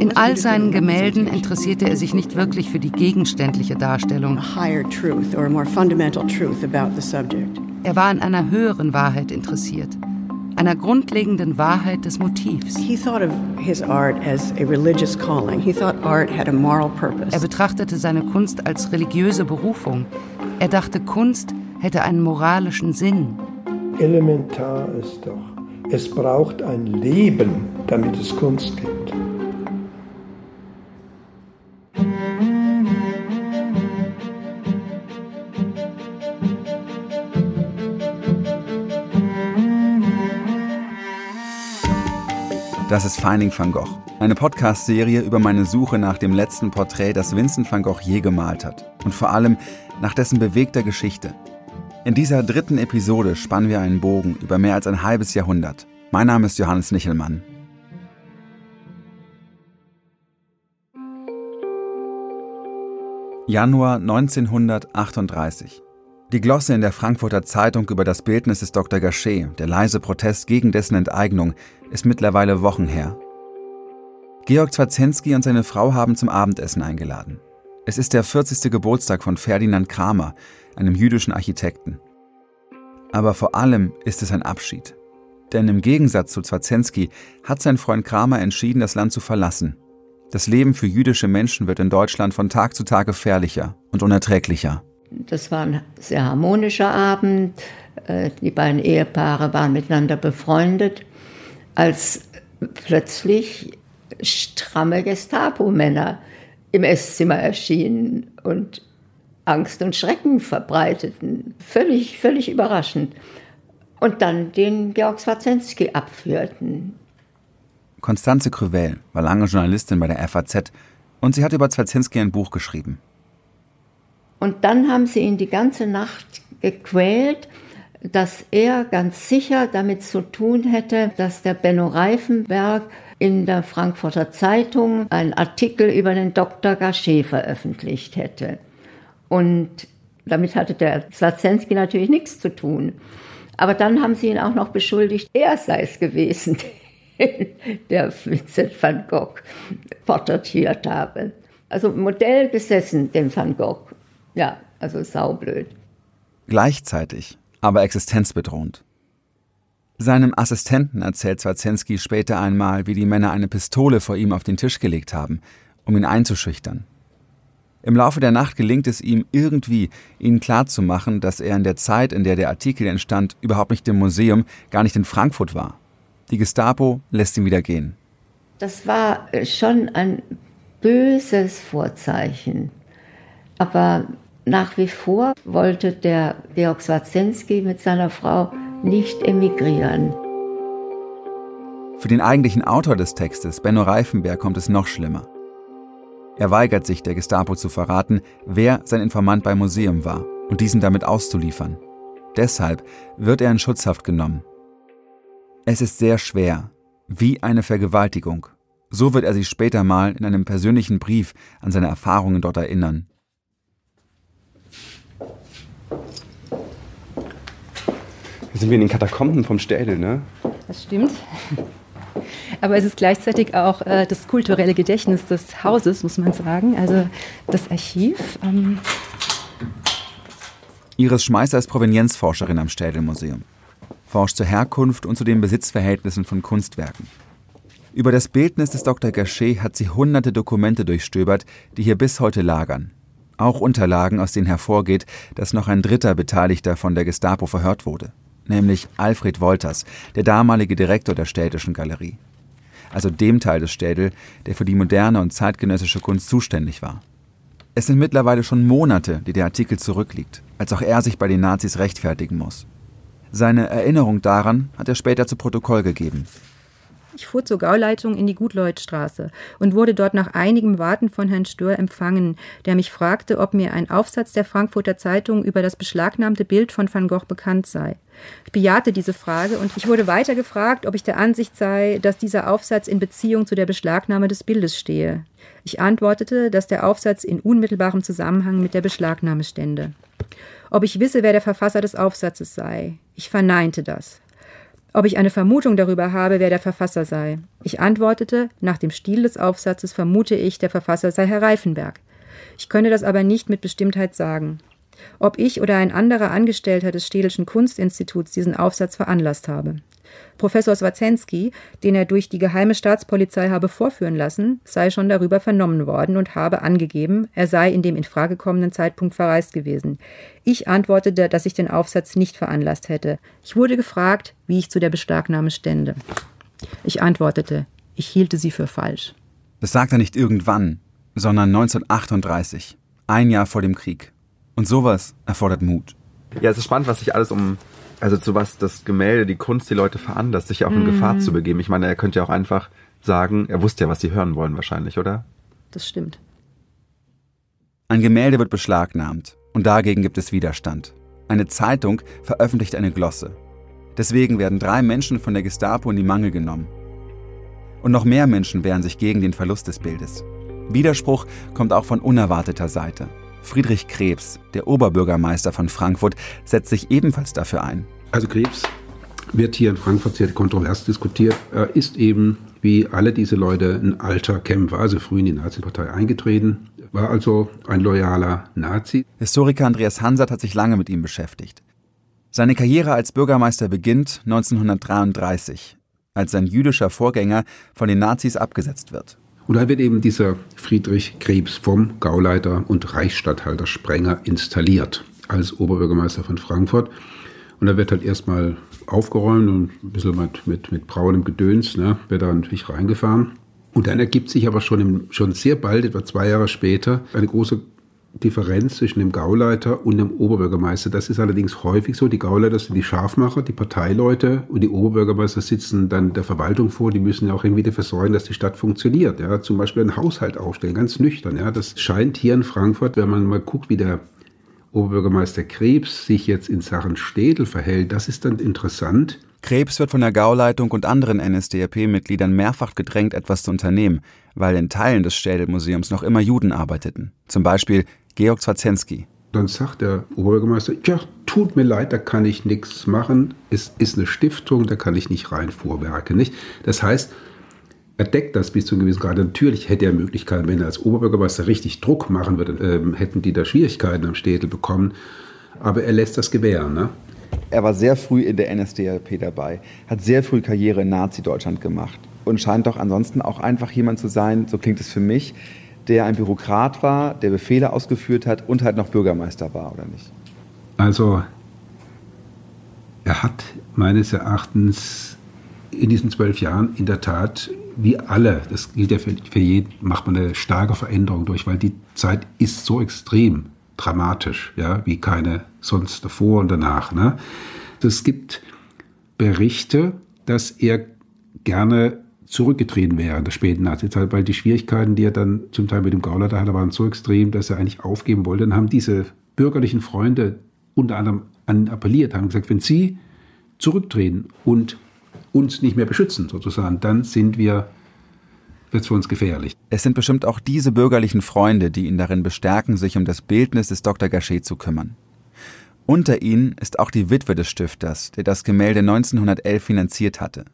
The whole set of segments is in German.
In all seinen Gemälden interessierte er sich nicht wirklich für die gegenständliche Darstellung. Er war an einer höheren Wahrheit interessiert, einer grundlegenden Wahrheit des Motivs. Er betrachtete seine Kunst als religiöse Berufung. Er dachte, Kunst hätte einen moralischen Sinn. Elementar ist doch, es braucht ein Leben, damit es Kunst gibt. Das ist Finding van Gogh, eine Podcast-Serie über meine Suche nach dem letzten Porträt, das Vincent van Gogh je gemalt hat. Und vor allem nach dessen bewegter Geschichte. In dieser dritten Episode spannen wir einen Bogen über mehr als ein halbes Jahrhundert. Mein Name ist Johannes Nichelmann. Januar 1938. Die Glosse in der Frankfurter Zeitung über das Bildnis des Dr. Gachet, der leise Protest gegen dessen Enteignung, ist mittlerweile Wochen her. Georg Zwarzensky und seine Frau haben zum Abendessen eingeladen. Es ist der 40. Geburtstag von Ferdinand Kramer, einem jüdischen Architekten. Aber vor allem ist es ein Abschied. Denn im Gegensatz zu Zwarzensky hat sein Freund Kramer entschieden, das Land zu verlassen. Das Leben für jüdische Menschen wird in Deutschland von Tag zu Tag gefährlicher und unerträglicher. Das war ein sehr harmonischer Abend. Äh, die beiden Ehepaare waren miteinander befreundet als plötzlich stramme Gestapo-Männer im Esszimmer erschienen und Angst und Schrecken verbreiteten. Völlig, völlig überraschend. Und dann den Georg Swarzensky abführten. Konstanze Krüvel war lange Journalistin bei der FAZ und sie hat über Swarzensky ein Buch geschrieben. Und dann haben sie ihn die ganze Nacht gequält dass er ganz sicher damit zu tun hätte, dass der Benno Reifenberg in der Frankfurter Zeitung einen Artikel über den Dr. Gachet veröffentlicht hätte. Und damit hatte der Swarzensky natürlich nichts zu tun. Aber dann haben sie ihn auch noch beschuldigt, er sei es gewesen, der Vincent van Gogh porträtiert habe. Also Modell gesessen, dem Van Gogh. Ja, also saublöd. Gleichzeitig aber existenzbedrohend. Seinem Assistenten erzählt Zwarzensky später einmal, wie die Männer eine Pistole vor ihm auf den Tisch gelegt haben, um ihn einzuschüchtern. Im Laufe der Nacht gelingt es ihm irgendwie, ihnen klarzumachen, dass er in der Zeit, in der der Artikel entstand, überhaupt nicht im Museum, gar nicht in Frankfurt war. Die Gestapo lässt ihn wieder gehen. Das war schon ein böses Vorzeichen. Aber nach wie vor wollte der Georg Swarzensky mit seiner Frau nicht emigrieren. Für den eigentlichen Autor des Textes, Benno Reifenberg, kommt es noch schlimmer. Er weigert sich, der Gestapo zu verraten, wer sein Informant beim Museum war und diesen damit auszuliefern. Deshalb wird er in Schutzhaft genommen. Es ist sehr schwer, wie eine Vergewaltigung. So wird er sich später mal in einem persönlichen Brief an seine Erfahrungen dort erinnern. Hier sind wir in den Katakomben vom Städel, ne? Das stimmt. Aber es ist gleichzeitig auch äh, das kulturelle Gedächtnis des Hauses, muss man sagen. Also das Archiv. Ähm Iris Schmeißer ist Provenienzforscherin am Städelmuseum. Forscht zur Herkunft und zu den Besitzverhältnissen von Kunstwerken. Über das Bildnis des Dr. Gachet hat sie hunderte Dokumente durchstöbert, die hier bis heute lagern. Auch Unterlagen, aus denen hervorgeht, dass noch ein dritter Beteiligter von der Gestapo verhört wurde nämlich Alfred Wolters, der damalige Direktor der Städtischen Galerie. Also dem Teil des Städel, der für die moderne und zeitgenössische Kunst zuständig war. Es sind mittlerweile schon Monate, die der Artikel zurückliegt, als auch er sich bei den Nazis rechtfertigen muss. Seine Erinnerung daran hat er später zu Protokoll gegeben. Ich fuhr zur Gauleitung in die Gutleutstraße und wurde dort nach einigem Warten von Herrn Stör empfangen, der mich fragte, ob mir ein Aufsatz der Frankfurter Zeitung über das beschlagnahmte Bild von Van Gogh bekannt sei. Ich bejahte diese Frage und ich wurde weiter gefragt, ob ich der Ansicht sei, dass dieser Aufsatz in Beziehung zu der Beschlagnahme des Bildes stehe. Ich antwortete, dass der Aufsatz in unmittelbarem Zusammenhang mit der Beschlagnahme stände. Ob ich wisse, wer der Verfasser des Aufsatzes sei. Ich verneinte das. Ob ich eine Vermutung darüber habe, wer der Verfasser sei. Ich antwortete, nach dem Stil des Aufsatzes vermute ich, der Verfasser sei Herr Reifenberg. Ich könne das aber nicht mit Bestimmtheit sagen. Ob ich oder ein anderer Angestellter des Städelschen Kunstinstituts diesen Aufsatz veranlasst habe. Professor Swazensky, den er durch die geheime Staatspolizei habe vorführen lassen, sei schon darüber vernommen worden und habe angegeben, er sei in dem in Frage kommenden Zeitpunkt verreist gewesen. Ich antwortete, dass ich den Aufsatz nicht veranlasst hätte. Ich wurde gefragt, wie ich zu der Beschlagnahme stände. Ich antwortete, ich hielte sie für falsch. Das sagt er nicht irgendwann, sondern 1938, ein Jahr vor dem Krieg. Und sowas erfordert Mut. Ja, es ist spannend, was sich alles um also zu was das Gemälde, die Kunst die Leute veranlasst, sich auch in mhm. Gefahr zu begeben. Ich meine, er könnte ja auch einfach sagen, er wusste ja, was sie hören wollen wahrscheinlich, oder? Das stimmt. Ein Gemälde wird beschlagnahmt und dagegen gibt es Widerstand. Eine Zeitung veröffentlicht eine Glosse. Deswegen werden drei Menschen von der Gestapo in die Mangel genommen. Und noch mehr Menschen wehren sich gegen den Verlust des Bildes. Widerspruch kommt auch von unerwarteter Seite. Friedrich Krebs, der Oberbürgermeister von Frankfurt, setzt sich ebenfalls dafür ein. Also Krebs wird hier in Frankfurt sehr kontrovers diskutiert. Er ist eben wie alle diese Leute ein alter Kämpfer, also früh in die Nazi-Partei eingetreten, war also ein loyaler Nazi. Historiker Andreas Hansert hat sich lange mit ihm beschäftigt. Seine Karriere als Bürgermeister beginnt 1933, als sein jüdischer Vorgänger von den Nazis abgesetzt wird. Und da wird eben dieser Friedrich Krebs vom Gauleiter und Reichsstatthalter Sprenger installiert als Oberbürgermeister von Frankfurt. Und da wird halt erstmal aufgeräumt und ein bisschen mit, mit, mit braunem Gedöns, ne, wird da natürlich reingefahren. Und dann ergibt sich aber schon, im, schon sehr bald, etwa zwei Jahre später, eine große Differenz zwischen dem Gauleiter und dem Oberbürgermeister. Das ist allerdings häufig so. Die Gauleiter sind die Scharfmacher, die Parteileute und die Oberbürgermeister sitzen dann der Verwaltung vor. Die müssen ja auch irgendwie dafür sorgen, dass die Stadt funktioniert. Ja, zum Beispiel einen Haushalt aufstellen, ganz nüchtern. Ja, das scheint hier in Frankfurt, wenn man mal guckt, wie der Oberbürgermeister Krebs sich jetzt in Sachen Städel verhält, das ist dann interessant. Krebs wird von der Gauleitung und anderen NSDAP-Mitgliedern mehrfach gedrängt, etwas zu unternehmen, weil in Teilen des Städelmuseums noch immer Juden arbeiteten. Zum Beispiel Georg Zwarzensky. Dann sagt der Oberbürgermeister, ja, tut mir leid, da kann ich nichts machen. Es ist eine Stiftung, da kann ich nicht rein vorwerken. Nicht? Das heißt, er deckt das bis zu einem gewissen Grad. Natürlich hätte er Möglichkeiten, wenn er als Oberbürgermeister richtig Druck machen würde, äh, hätten die da Schwierigkeiten am Städtel bekommen. Aber er lässt das gewähren. Ne? Er war sehr früh in der NSDAP dabei, hat sehr früh Karriere in Nazi-Deutschland gemacht und scheint doch ansonsten auch einfach jemand zu sein, so klingt es für mich, der ein Bürokrat war, der Befehle ausgeführt hat und halt noch Bürgermeister war, oder nicht? Also, er hat meines Erachtens in diesen zwölf Jahren in der Tat, wie alle, das gilt ja für, für jeden, macht man eine starke Veränderung durch, weil die Zeit ist so extrem dramatisch, ja, wie keine sonst davor und danach. Ne? Es gibt Berichte, dass er gerne zurückgetreten wäre in der späten Nazizeit, weil die Schwierigkeiten, die er dann zum Teil mit dem Gauleiter hatte, waren so extrem, dass er eigentlich aufgeben wollte. Dann haben diese bürgerlichen Freunde unter anderem an appelliert, haben gesagt, wenn Sie zurücktreten und uns nicht mehr beschützen, sozusagen, dann sind wir wird für uns gefährlich. Es sind bestimmt auch diese bürgerlichen Freunde, die ihn darin bestärken, sich um das Bildnis des Dr. Gachet zu kümmern. Unter ihnen ist auch die Witwe des Stifters, der das Gemälde 1911 finanziert hatte.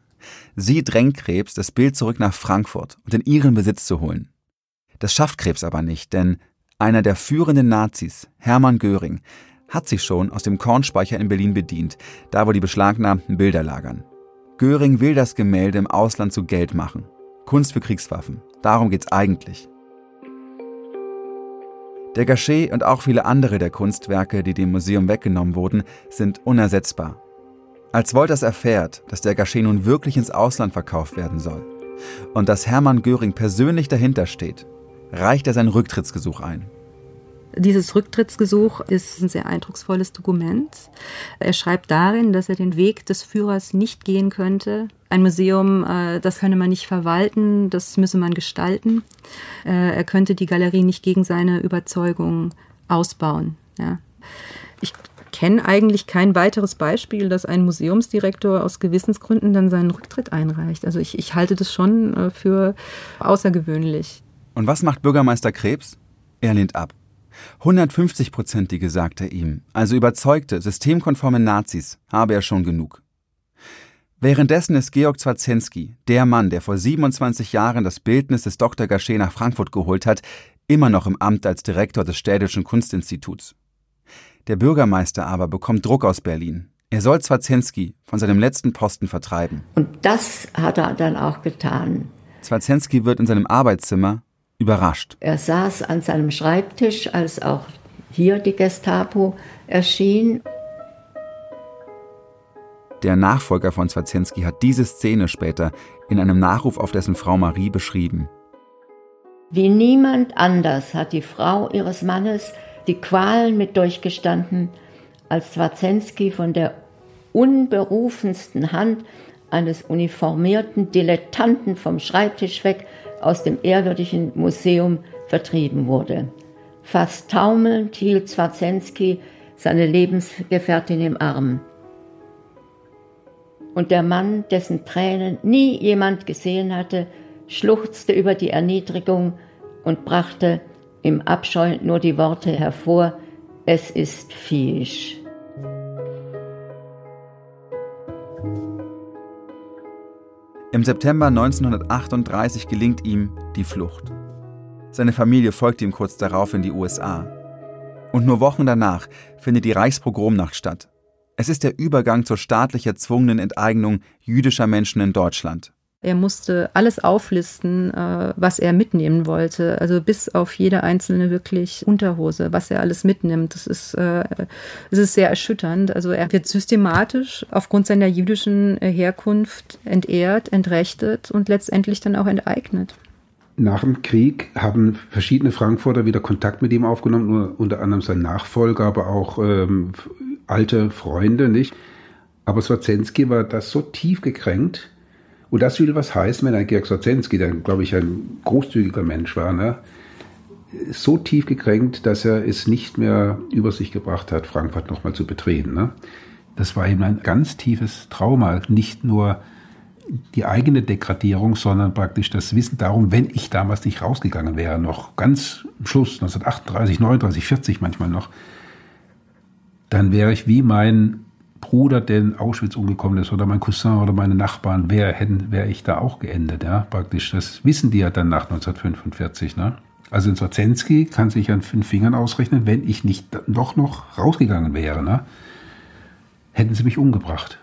Sie drängt Krebs, das Bild zurück nach Frankfurt und in ihren Besitz zu holen. Das schafft Krebs aber nicht, denn einer der führenden Nazis, Hermann Göring, hat sich schon aus dem Kornspeicher in Berlin bedient, da wo die beschlagnahmten Bilder lagern. Göring will das Gemälde im Ausland zu Geld machen. Kunst für Kriegswaffen. Darum geht's eigentlich. Der Gachet und auch viele andere der Kunstwerke, die dem Museum weggenommen wurden, sind unersetzbar als Wolters erfährt, dass der Gachet nun wirklich ins Ausland verkauft werden soll und dass Hermann Göring persönlich dahinter steht, reicht er sein Rücktrittsgesuch ein. Dieses Rücktrittsgesuch ist ein sehr eindrucksvolles Dokument. Er schreibt darin, dass er den Weg des Führers nicht gehen könnte. Ein Museum, äh, das könne man nicht verwalten, das müsse man gestalten. Äh, er könnte die Galerie nicht gegen seine Überzeugung ausbauen. Ich kenne eigentlich kein weiteres Beispiel, dass ein Museumsdirektor aus Gewissensgründen dann seinen Rücktritt einreicht. Also ich, ich halte das schon äh, für außergewöhnlich. Und was macht Bürgermeister Krebs? Er lehnt ab. 150-prozentige, sagt er ihm, also überzeugte, systemkonforme Nazis habe er schon genug. Währenddessen ist Georg Zwarzensky, der Mann, der vor 27 Jahren das Bildnis des Dr. Gachet nach Frankfurt geholt hat, immer noch im Amt als Direktor des Städtischen Kunstinstituts. Der Bürgermeister aber bekommt Druck aus Berlin. Er soll Zwarzensky von seinem letzten Posten vertreiben. Und das hat er dann auch getan. Zwarzensky wird in seinem Arbeitszimmer überrascht. Er saß an seinem Schreibtisch, als auch hier die Gestapo erschien. Der Nachfolger von Zwarzensky hat diese Szene später in einem Nachruf auf dessen Frau Marie beschrieben. Wie niemand anders hat die Frau ihres Mannes die Qualen mit durchgestanden, als Zwarzensky von der unberufensten Hand eines uniformierten Dilettanten vom Schreibtisch weg aus dem ehrwürdigen Museum vertrieben wurde. Fast taumelnd hielt Zwarzensky seine Lebensgefährtin im Arm. Und der Mann, dessen Tränen nie jemand gesehen hatte, schluchzte über die Erniedrigung und brachte im Abscheu nur die Worte hervor, es ist Fisch. Im September 1938 gelingt ihm die Flucht. Seine Familie folgt ihm kurz darauf in die USA. Und nur Wochen danach findet die Reichspogromnacht statt. Es ist der Übergang zur staatlich erzwungenen Enteignung jüdischer Menschen in Deutschland. Er musste alles auflisten, äh, was er mitnehmen wollte. Also bis auf jede einzelne wirklich Unterhose, was er alles mitnimmt. Das ist, äh, das ist sehr erschütternd. Also er wird systematisch aufgrund seiner jüdischen Herkunft entehrt, entrechtet und letztendlich dann auch enteignet. Nach dem Krieg haben verschiedene Frankfurter wieder Kontakt mit ihm aufgenommen, unter anderem sein Nachfolger, aber auch ähm, alte Freunde, nicht? Aber Swarzensky war das so tief gekränkt, und das will was heißen, wenn ein Georg Sorzensky, der, glaube ich, ein großzügiger Mensch war, ne, so tief gekränkt, dass er es nicht mehr über sich gebracht hat, Frankfurt nochmal zu betreten. Ne? Das war ihm ein ganz tiefes Trauma. Nicht nur die eigene Degradierung, sondern praktisch das Wissen darum, wenn ich damals nicht rausgegangen wäre, noch ganz am Schluss, 1938, 39, 40 manchmal noch, dann wäre ich wie mein Bruder, der in Auschwitz umgekommen ist, oder mein Cousin oder meine Nachbarn, wäre wär ich da auch geendet, ja, praktisch. Das wissen die ja dann nach 1945, ne? Also in Swarzensky kann sich an fünf Fingern ausrechnen, wenn ich nicht doch noch rausgegangen wäre, ne? Hätten sie mich umgebracht.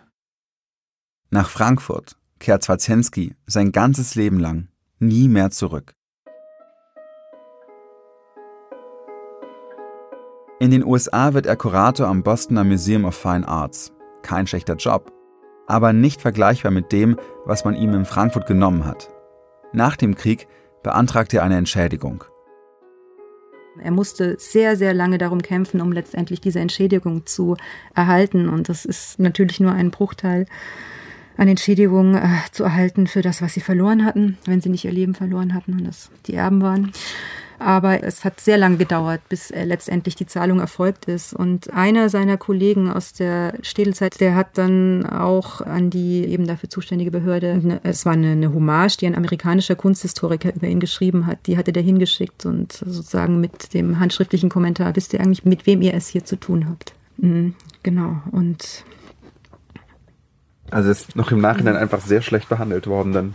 Nach Frankfurt kehrt Swarzensky sein ganzes Leben lang nie mehr zurück. In den USA wird er Kurator am Bostoner Museum of Fine Arts. Kein schlechter Job, aber nicht vergleichbar mit dem, was man ihm in Frankfurt genommen hat. Nach dem Krieg beantragt er eine Entschädigung. Er musste sehr, sehr lange darum kämpfen, um letztendlich diese Entschädigung zu erhalten. Und das ist natürlich nur ein Bruchteil an Entschädigung äh, zu erhalten für das, was sie verloren hatten, wenn sie nicht ihr Leben verloren hatten und das die Erben waren. Aber es hat sehr lange gedauert, bis äh, letztendlich die Zahlung erfolgt ist. Und einer seiner Kollegen aus der Städelzeit, der hat dann auch an die eben dafür zuständige Behörde, es war eine, eine Hommage, die ein amerikanischer Kunsthistoriker über ihn geschrieben hat, die hatte der hingeschickt und sozusagen mit dem handschriftlichen Kommentar, wisst ihr eigentlich, mit wem ihr es hier zu tun habt. Mhm, genau. Und also ist noch im Nachhinein einfach sehr schlecht behandelt worden dann.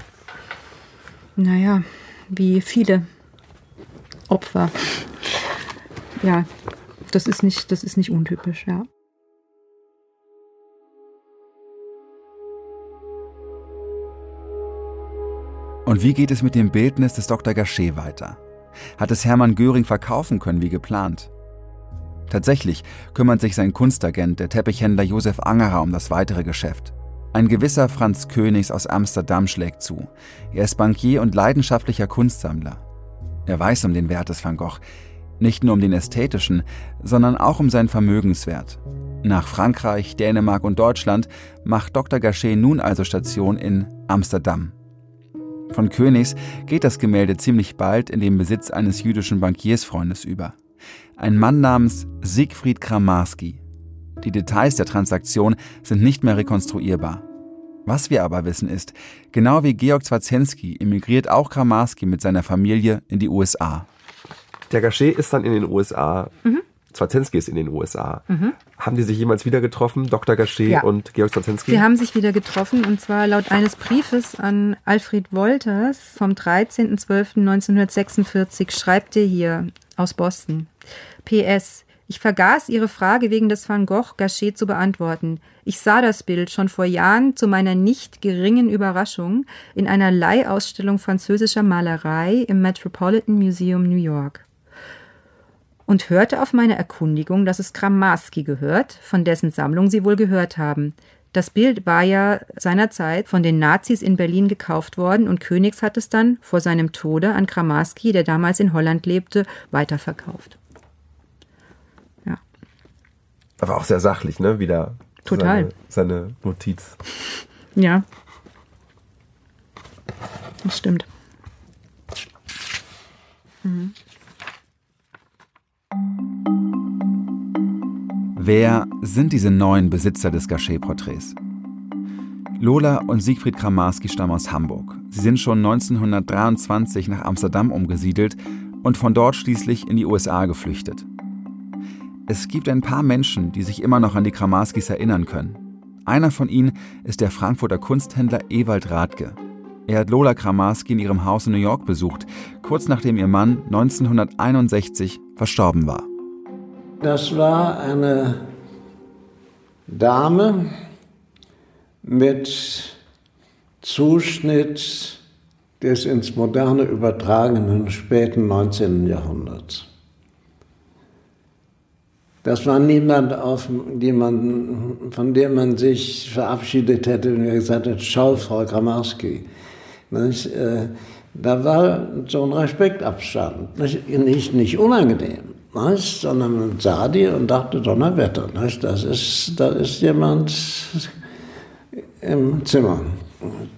Naja, wie viele Opfer. Ja, das ist nicht, das ist nicht untypisch, ja. Und wie geht es mit dem Bildnis des Dr. Gachet weiter? Hat es Hermann Göring verkaufen können wie geplant? Tatsächlich kümmert sich sein Kunstagent, der Teppichhändler Josef Angerer, um das weitere Geschäft. Ein gewisser Franz Königs aus Amsterdam schlägt zu. Er ist Bankier und leidenschaftlicher Kunstsammler. Er weiß um den Wert des Van Gogh, nicht nur um den ästhetischen, sondern auch um seinen Vermögenswert. Nach Frankreich, Dänemark und Deutschland macht Dr. Gachet nun also Station in Amsterdam. Von Königs geht das Gemälde ziemlich bald in den Besitz eines jüdischen Bankiersfreundes über. Ein Mann namens Siegfried Kramarski. Die Details der Transaktion sind nicht mehr rekonstruierbar. Was wir aber wissen ist, genau wie Georg Zwarzensky emigriert auch Kramarski mit seiner Familie in die USA. Der Gachet ist dann in den USA. Mhm. Zwarzenski ist in den USA. Mhm. Haben die sich jemals wieder getroffen, Dr. Gachet ja. und Georg Zwarzenski? Sie haben sich wieder getroffen und zwar laut eines Briefes an Alfred Wolters vom 13.12.1946 schreibt er hier aus Boston. PS. Ich vergaß Ihre Frage wegen des Van Gogh Gachet zu beantworten. Ich sah das Bild schon vor Jahren zu meiner nicht geringen Überraschung in einer Leihausstellung französischer Malerei im Metropolitan Museum New York und hörte auf meine Erkundigung, dass es Kramarski gehört, von dessen Sammlung Sie wohl gehört haben. Das Bild war ja seinerzeit von den Nazis in Berlin gekauft worden und Königs hat es dann vor seinem Tode an Kramarski, der damals in Holland lebte, weiterverkauft. Ja. Aber auch sehr sachlich, ne? Wieder Total. Seine, seine Notiz. Ja. Das stimmt. Mhm. Wer sind diese neuen Besitzer des Gachet-Porträts? Lola und Siegfried Kramarski stammen aus Hamburg. Sie sind schon 1923 nach Amsterdam umgesiedelt und von dort schließlich in die USA geflüchtet. Es gibt ein paar Menschen, die sich immer noch an die Kramarskis erinnern können. Einer von ihnen ist der Frankfurter Kunsthändler Ewald Rathke. Er hat Lola Kramarski in ihrem Haus in New York besucht, kurz nachdem ihr Mann 1961 verstorben war. Das war eine Dame mit Zuschnitt des ins Moderne übertragenen späten 19. Jahrhunderts. Das war niemand, auf, man, von dem man sich verabschiedet hätte und gesagt hat, schau, Frau Gramarski. Äh, da war so ein Respektabstand, nicht, nicht unangenehm nicht? sondern man sah die und dachte, Donnerwetter, nicht? Das, ist, da ist jemand im Zimmer.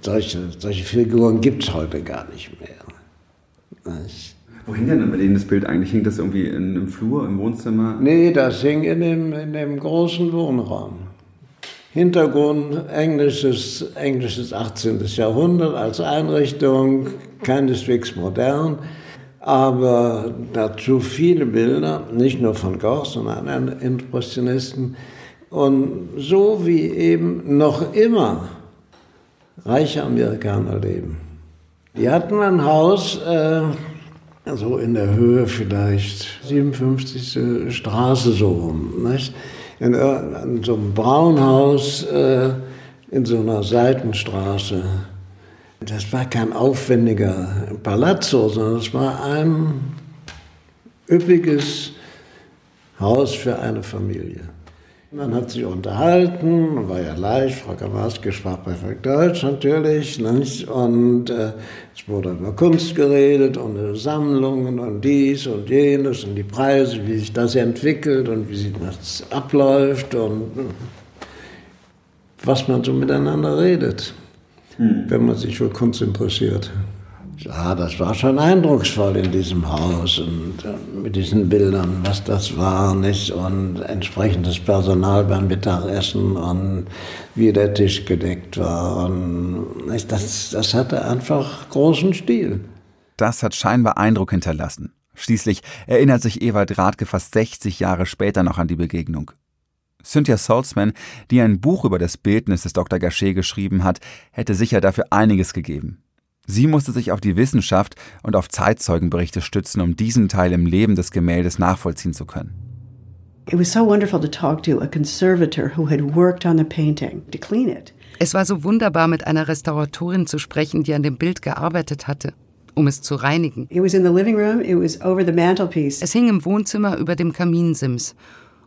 Solche, solche Figuren gibt es heute gar nicht mehr. Nicht? Wo hing denn bei denen das Bild eigentlich? Hing das irgendwie in, im Flur, im Wohnzimmer? Nee, das hing in dem, in dem großen Wohnraum. Hintergrund englisches, englisches 18. Jahrhundert als Einrichtung, keineswegs modern aber dazu viele Bilder, nicht nur von Goch, sondern anderen Impressionisten. Und so wie eben noch immer reiche Amerikaner leben. Die hatten ein Haus, äh, so in der Höhe vielleicht 57. Straße so rum, nicht? In, in so einem Braunhaus äh, in so einer Seitenstraße. Das war kein aufwendiger Palazzo, sondern es war ein üppiges Haus für eine Familie. Man hat sich unterhalten, war ja leicht, Frau Kawaski sprach perfekt Deutsch natürlich, nicht? und äh, es wurde über Kunst geredet und über Sammlungen und dies und jenes und die Preise, wie sich das entwickelt und wie sich das abläuft und was man so miteinander redet hm. wenn man sich für Kunst interessiert. Ja, das war schon eindrucksvoll in diesem Haus und äh, mit diesen Bildern, was das war, nicht? Und entsprechendes Personal beim Mittagessen und wie der Tisch gedeckt war. Und nicht? Das, das hatte einfach großen Stil. Das hat scheinbar Eindruck hinterlassen. Schließlich erinnert sich Ewald Rathke fast 60 Jahre später noch an die Begegnung. Cynthia Saltzman, die ein Buch über das Bildnis des Dr. Gachet geschrieben hat, hätte sicher dafür einiges gegeben. Sie musste sich auf die Wissenschaft und auf Zeitzeugenberichte stützen, um diesen Teil im Leben des Gemäldes nachvollziehen zu können. Es war so wunderbar, mit einer Restauratorin zu sprechen, die an dem Bild gearbeitet hatte, um es zu reinigen. Es hing im Wohnzimmer über dem Kaminsims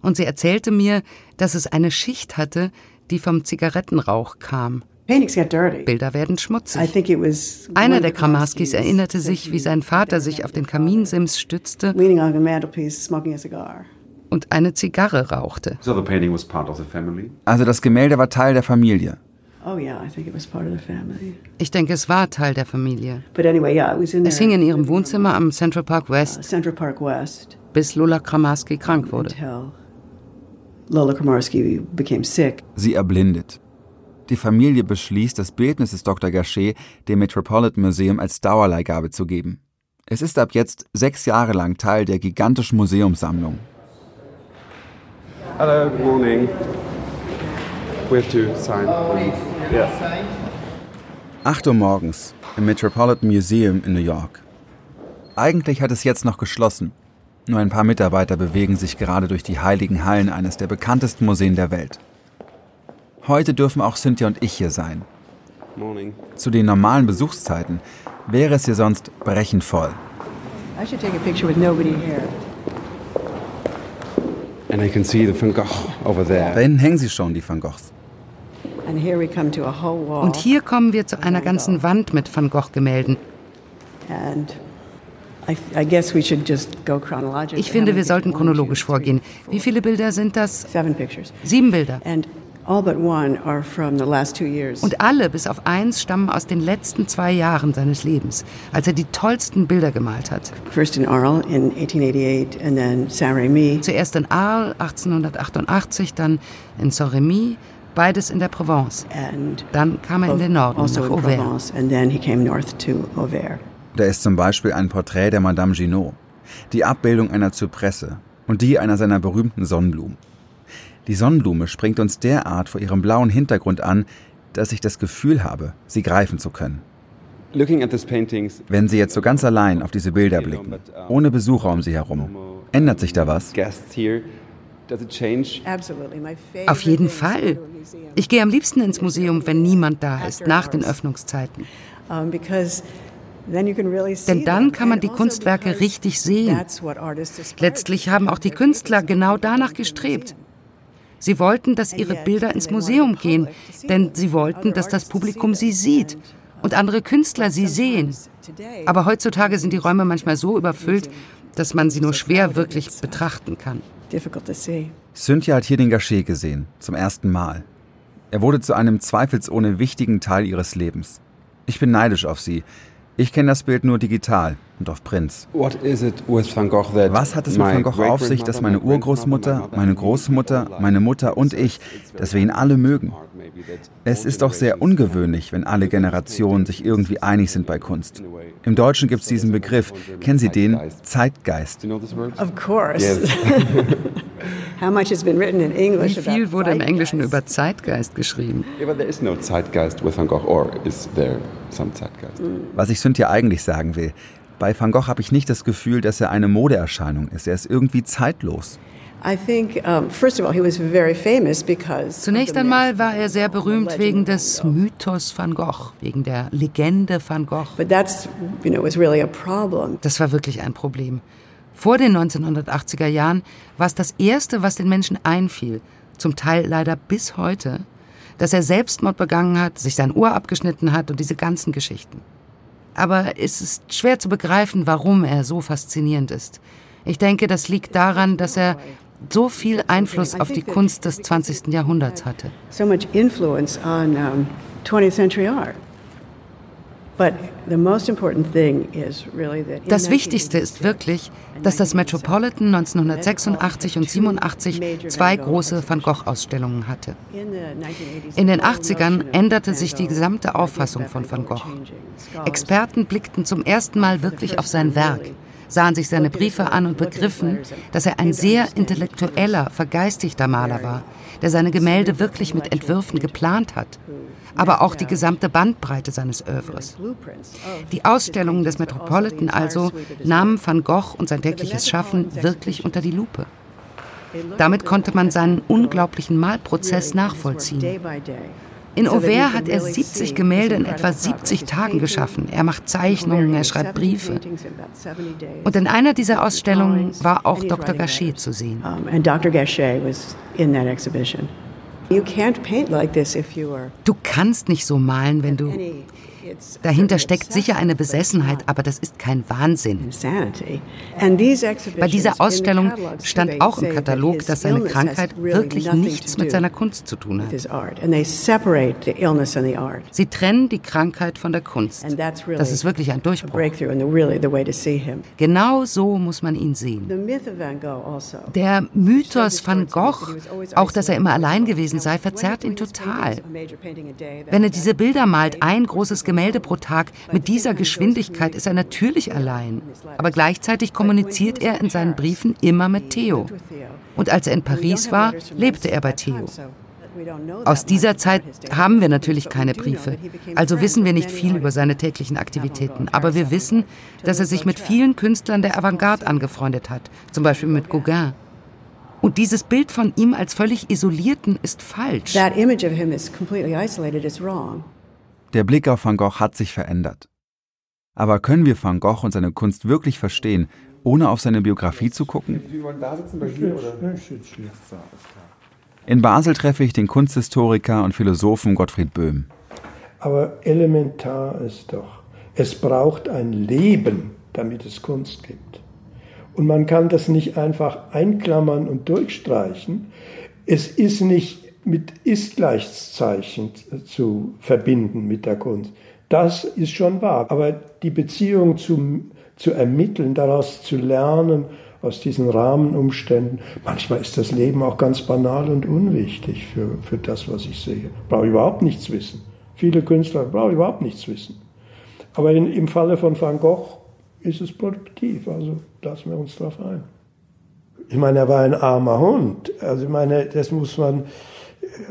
und sie erzählte mir, dass es eine Schicht hatte, die vom Zigarettenrauch kam. Bilder werden schmutzig. Einer der Kramarskis erinnerte sich, wie sein Vater sich auf den Kaminsims stützte und eine Zigarre rauchte. Also das Gemälde war Teil der Familie. Oh, ich denke, es war Teil der Familie. Es hing in ihrem Wohnzimmer am Central Park West, uh, bis Lola Kramarski krank wurde. Lola Komarski became sick. Sie erblindet. Die Familie beschließt, das Bildnis des Dr. Gachet dem Metropolitan Museum als Dauerleihgabe zu geben. Es ist ab jetzt sechs Jahre lang Teil der gigantischen Museumssammlung. Hello, good morning. We have to sign. Yes. 8 Uhr morgens im Metropolitan Museum in New York. Eigentlich hat es jetzt noch geschlossen. Nur ein paar Mitarbeiter bewegen sich gerade durch die heiligen Hallen eines der bekanntesten Museen der Welt. Heute dürfen auch Cynthia und ich hier sein. Morning. Zu den normalen Besuchszeiten wäre es hier sonst brechend voll. I should take a picture with nobody here. And I can see the Van Gogh over Da hinten hängen sie schon, die Van Goghs. And here we come to a whole wall. Und hier kommen wir zu einer ganzen Wand mit Van Gogh-Gemälden. Ich finde, wir sollten chronologisch vorgehen. Wie viele Bilder sind das? Sieben Bilder. And all but one are from the last two years. Und alle, bis auf eins, stammen aus den letzten zwei Jahren seines Lebens, als er die tollsten Bilder gemalt hat. First in Arles in 1888 and then Saint-Rémy. Zuerst in Arles 1888, dann in Saint-Rémy, beides in der Provence. And Dann kam er in den Norden, also nach in Auvergne. Provence. And then he came north to Auvers. Da ist zum Beispiel ein Porträt der Madame Ginot, die Abbildung einer Zypresse und die einer seiner berühmten Sonnenblumen. Die Sonnenblume springt uns derart vor ihrem blauen Hintergrund an, dass ich das Gefühl habe, sie greifen zu können. Wenn Sie jetzt so ganz allein auf diese Bilder blicken, ohne Besucher um Sie herum, ändert sich da was? Auf jeden Fall. Ich gehe am liebsten ins Museum, wenn niemand da ist, nach den Öffnungszeiten. Denn dann kann man die also Kunstwerke richtig sehen. Letztlich haben auch die Künstler genau danach gestrebt. Sie wollten, dass ihre Bilder ins Museum gehen, denn sie wollten, dass das Publikum sie sieht und andere Künstler sie sehen. Aber heutzutage sind die Räume manchmal so überfüllt, dass man sie nur schwer wirklich betrachten kann. Cynthia hat hier den Gachet gesehen, zum ersten Mal. Er wurde zu einem zweifelsohne wichtigen Teil ihres Lebens. Ich bin neidisch auf sie. Ich kenne das Bild nur digital und auf Prints. Was hat es mit Van Gogh auf sich, dass meine Urgroßmutter, meine Großmutter, meine Mutter und ich, dass wir ihn alle mögen? Es ist doch sehr ungewöhnlich, wenn alle Generationen sich irgendwie einig sind bei Kunst. Im Deutschen gibt es diesen Begriff, kennen Sie den? Zeitgeist. Do you know this word? Of course. Yes. How much has been written in English Wie viel wurde im? Englischen über Zeitgeist geschrieben? Zeitgeist? Was ich Cynthia eigentlich sagen will, bei Van Gogh habe ich nicht das Gefühl, dass er eine Modeerscheinung ist. Er ist irgendwie zeitlos. I think, first of all, he was very famous because. Zunächst einmal war er sehr berühmt wegen des. Mythos Van Gogh, wegen der Legende Van Gogh. Das war wirklich ein Problem. Vor den 1980er Jahren war es das Erste, was den Menschen einfiel, zum Teil leider bis heute, dass er Selbstmord begangen hat, sich sein Ohr abgeschnitten hat und diese ganzen Geschichten. Aber es ist schwer zu begreifen, warum er so faszinierend ist. Ich denke, das liegt daran, dass er so viel Einfluss auf die Kunst des 20. Jahrhunderts hatte. So much influence on 20th century art. But the most important thing is really that. in Das Wichtigste ist 1986 wirklich, dass das 1987 Metropolitan 1986 und 87 zwei große Van Gogh-Ausstellungen hatte. In the 1980s, In den the whole 80ern notion of änderte sich die gesamte Auffassung von Van Gogh Experten blickten zum ersten Mal wirklich auf sein Werk, sahen sich seine Briefe an und begriffen, dass er ein sehr intellektueller, vergeistigter Maler war, der seine Gemälde wirklich mit Entwürfen geplant hat, aber auch die gesamte Bandbreite seines Övres. Die Ausstellungen des Metropolitan also nahmen Van Gogh und sein tägliches Schaffen wirklich unter die Lupe. Damit konnte man seinen unglaublichen Malprozess nachvollziehen. In Auvers hat er 70 Gemälde in etwa 70 Tagen geschaffen. Er macht Zeichnungen, er schreibt Briefe. Und in einer dieser Ausstellungen war auch Dr. Gachet zu sehen. And Dr. Gachet was in that exhibition. You can't paint like this if you are Du kannst nicht so malen, wenn du... Dahinter steckt sicher eine Besessenheit, aber das ist kein Wahnsinn. Bei dieser Ausstellung stand auch im Katalog, dass seine Krankheit wirklich nichts mit seiner Kunst zu tun hat. Sie trennen die Krankheit von der Kunst. Das ist wirklich ein Durchbruch. Genau so muss man ihn sehen. The myth of Van Gogh also. Der Mythos van Gogh, auch dass er immer allein gewesen sei, verzerrt ihn total. Wenn er diese Bilder malt, ein großes Gemälde pro Tag. Mit dieser Geschwindigkeit ist er natürlich allein. Aber gleichzeitig kommuniziert er in seinen Briefen immer mit Theo. Und als er in Paris war, lebte er bei Theo. Aus dieser Zeit haben wir natürlich keine Briefe, also wissen wir nicht viel über seine täglichen Aktivitäten. Aber wir wissen, dass er sich mit vielen Künstlern der Avantgarde angefreundet hat, zum Beispiel mit Gauguin. Und dieses Bild von ihm als völlig isolierten ist falsch. Der Blick auf Van Gogh hat sich verändert. Aber können wir Van Gogh und seine Kunst wirklich verstehen, ohne auf seine Biografie zu gucken? In Basel treffe ich den Kunsthistoriker und Philosophen Gottfried Böhm. Aber elementar ist doch, es braucht ein Leben, damit es Kunst gibt. Und man kann das nicht einfach einklammern und durchstreichen. Es ist nicht mit Ist-Gleichzeichen zu verbinden mit der Kunst. Das ist schon wahr. Aber die Beziehung zu, zu ermitteln, daraus zu lernen, aus diesen Rahmenumständen. Manchmal ist das Leben auch ganz banal und unwichtig für, für das, was ich sehe. Brauche überhaupt nichts wissen. Viele Künstler brauchen überhaupt nichts wissen. Aber in, im Falle von Van Gogh ist es produktiv. Also lassen wir uns darauf ein. Ich meine, er war ein armer Hund. Also ich meine, das muss man.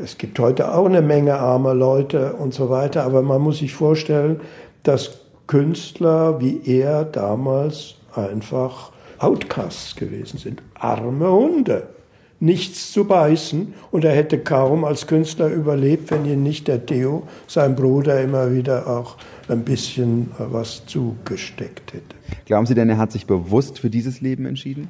Es gibt heute auch eine Menge armer Leute und so weiter, aber man muss sich vorstellen, dass Künstler wie er damals einfach Outcasts gewesen sind, arme Hunde, nichts zu beißen und er hätte kaum als Künstler überlebt, wenn ihn nicht der Theo, sein Bruder, immer wieder auch ein bisschen was zugesteckt hätte. Glauben Sie denn, er hat sich bewusst für dieses Leben entschieden?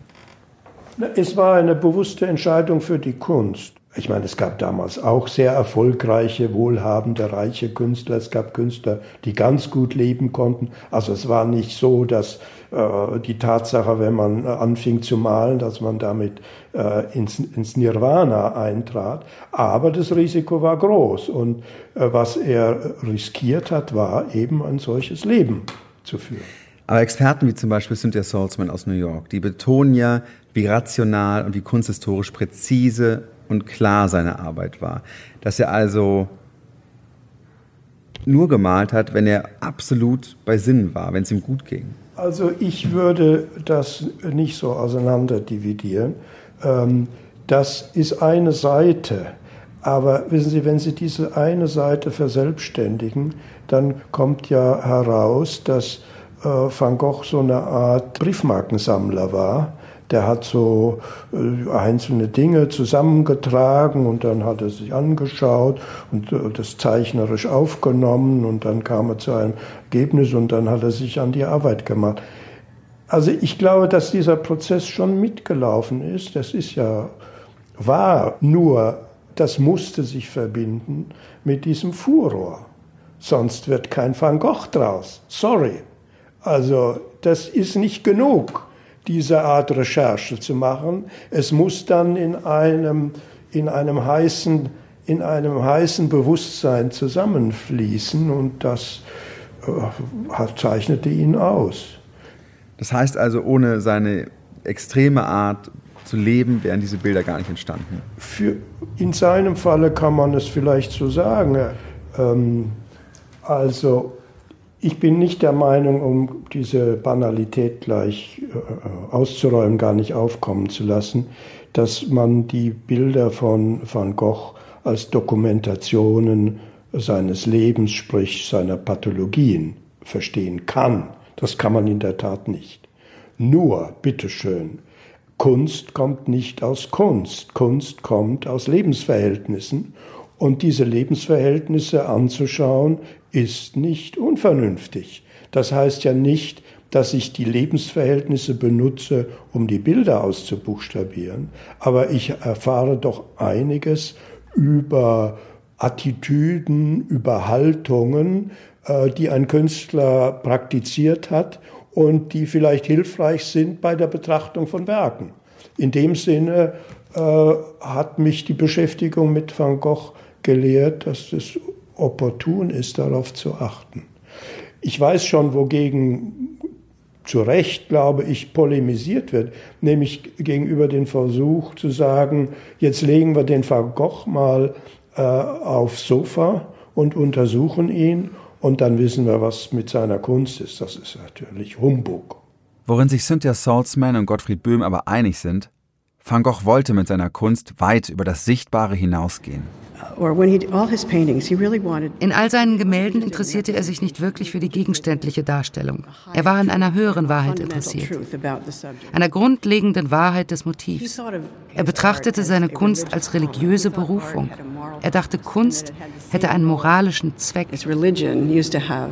Es war eine bewusste Entscheidung für die Kunst. Ich meine, es gab damals auch sehr erfolgreiche, wohlhabende, reiche Künstler. Es gab Künstler, die ganz gut leben konnten. Also es war nicht so, dass äh, die Tatsache, wenn man äh, anfing zu malen, dass man damit äh, ins, ins Nirvana eintrat. Aber das Risiko war groß. Und äh, was er riskiert hat, war eben ein solches Leben zu führen. Aber Experten wie zum Beispiel Cynthia Salzman aus New York, die betonen ja, wie rational und wie kunsthistorisch präzise und klar seine Arbeit war. Dass er also nur gemalt hat, wenn er absolut bei Sinn war, wenn es ihm gut ging. Also ich würde das nicht so auseinander dividieren. Ähm, das ist eine Seite. Aber wissen Sie, wenn Sie diese eine Seite verselbstständigen, dann kommt ja heraus, dass äh, Van Gogh so eine Art Briefmarkensammler war der hat so äh, einzelne Dinge zusammengetragen und dann hat er sich angeschaut und äh, das zeichnerisch aufgenommen und dann kam er zu einem Ergebnis und dann hat er sich an die Arbeit gemacht. Also ich glaube, dass dieser Prozess schon mitgelaufen ist. Das ist ja wahr, nur das musste sich verbinden mit diesem Furor. Sonst wird kein Van Gogh draus. Sorry. Also das ist nicht genug diese Art Recherche zu machen. Es muss dann in einem, in einem heißen, in einem heißen Bewusstsein zusammenfließen und das äh, zeichnete ihn aus. Das heißt also, ohne seine extreme Art zu leben, wären diese Bilder gar nicht entstanden. Für, in seinem Falle kann man es vielleicht so sagen. Ähm, also ich bin nicht der Meinung, um diese Banalität gleich äh, auszuräumen, gar nicht aufkommen zu lassen, dass man die Bilder von Van Gogh als Dokumentationen seines Lebens, sprich seiner Pathologien, verstehen kann. Das kann man in der Tat nicht. Nur, bitteschön, Kunst kommt nicht aus Kunst. Kunst kommt aus Lebensverhältnissen. Und diese Lebensverhältnisse anzuschauen, ist nicht unvernünftig. Das heißt ja nicht, dass ich die Lebensverhältnisse benutze, um die Bilder auszubuchstabieren, aber ich erfahre doch einiges über Attitüden, über Haltungen, äh, die ein Künstler praktiziert hat und die vielleicht hilfreich sind bei der Betrachtung von Werken. In dem Sinne äh, hat mich die Beschäftigung mit Van Gogh gelehrt, dass es opportun ist, darauf zu achten. Ich weiß schon, wogegen zu Recht, glaube ich, polemisiert wird, nämlich gegenüber dem Versuch zu sagen, jetzt legen wir den Van Gogh mal äh, aufs Sofa und untersuchen ihn und dann wissen wir, was mit seiner Kunst ist. Das ist natürlich Humbug. Worin sich Cynthia Salzman und Gottfried Böhm aber einig sind, Van Gogh wollte mit seiner Kunst weit über das Sichtbare hinausgehen. In all seinen Gemälden interessierte er sich nicht wirklich für die gegenständliche Darstellung. Er war an einer höheren Wahrheit interessiert, einer grundlegenden Wahrheit des Motivs. Er betrachtete seine Kunst als religiöse Berufung. Er dachte, Kunst hätte einen moralischen Zweck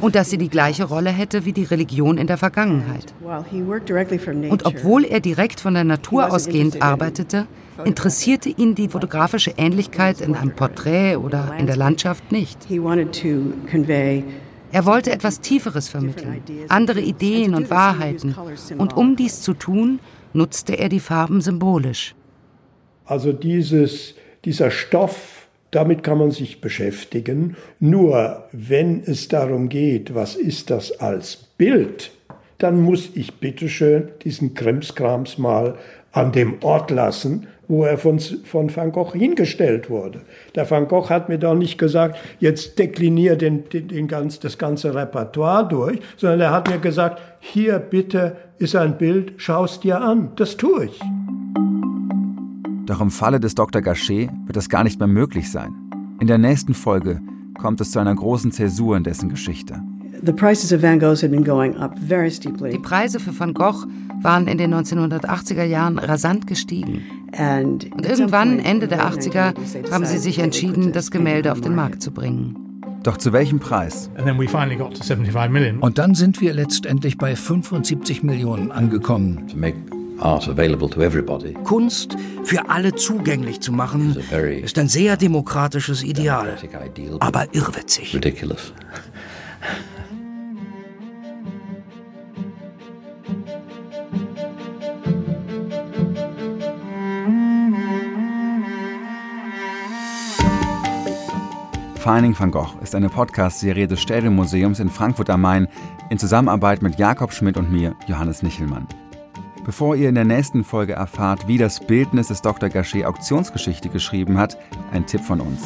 und dass sie die gleiche Rolle hätte wie die Religion in der Vergangenheit. Und obwohl er direkt von der Natur ausgehend arbeitete, interessierte ihn die fotografische Ähnlichkeit in einem Porträt oder in der Landschaft nicht. Er wollte etwas Tieferes vermitteln, andere Ideen und Wahrheiten. Und um dies zu tun, nutzte er die Farben symbolisch. Also dieses, dieser Stoff, damit kann man sich beschäftigen. Nur wenn es darum geht, was ist das als Bild, dann muss ich bitteschön diesen Krimskrams mal an dem Ort lassen, wo er von, von Van Gogh hingestellt wurde. Der Van Gogh hat mir doch nicht gesagt, jetzt deklinier den, den, den ganz, das ganze Repertoire durch, sondern er hat mir gesagt, hier bitte ist ein Bild, schau es dir an. Das tue ich. Doch im Falle des Dr. Gachet wird das gar nicht mehr möglich sein. In der nächsten Folge kommt es zu einer großen Zäsur in dessen Geschichte. Die Preise für Van Gogh waren in den 1980er Jahren rasant gestiegen. Und irgendwann, Ende der 80er, haben sie sich entschieden, das Gemälde auf den Markt zu bringen. Doch zu welchem Preis? Und dann sind wir letztendlich bei 75 Millionen angekommen. Kunst für alle zugänglich zu machen, ist ein sehr demokratisches Ideal, aber irrwitzig. Finding van Gogh ist eine Podcast-Serie des Städelmuseums in Frankfurt am Main in Zusammenarbeit mit Jakob Schmidt und mir, Johannes Nichelmann. Bevor ihr in der nächsten Folge erfahrt, wie das Bildnis des Dr. Gachet Auktionsgeschichte geschrieben hat, ein Tipp von uns.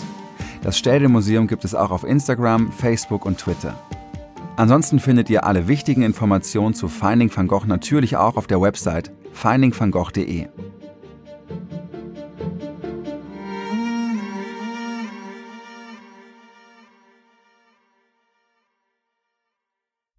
Das Städelmuseum gibt es auch auf Instagram, Facebook und Twitter. Ansonsten findet ihr alle wichtigen Informationen zu Finding van Gogh natürlich auch auf der Website findingvangogh.de.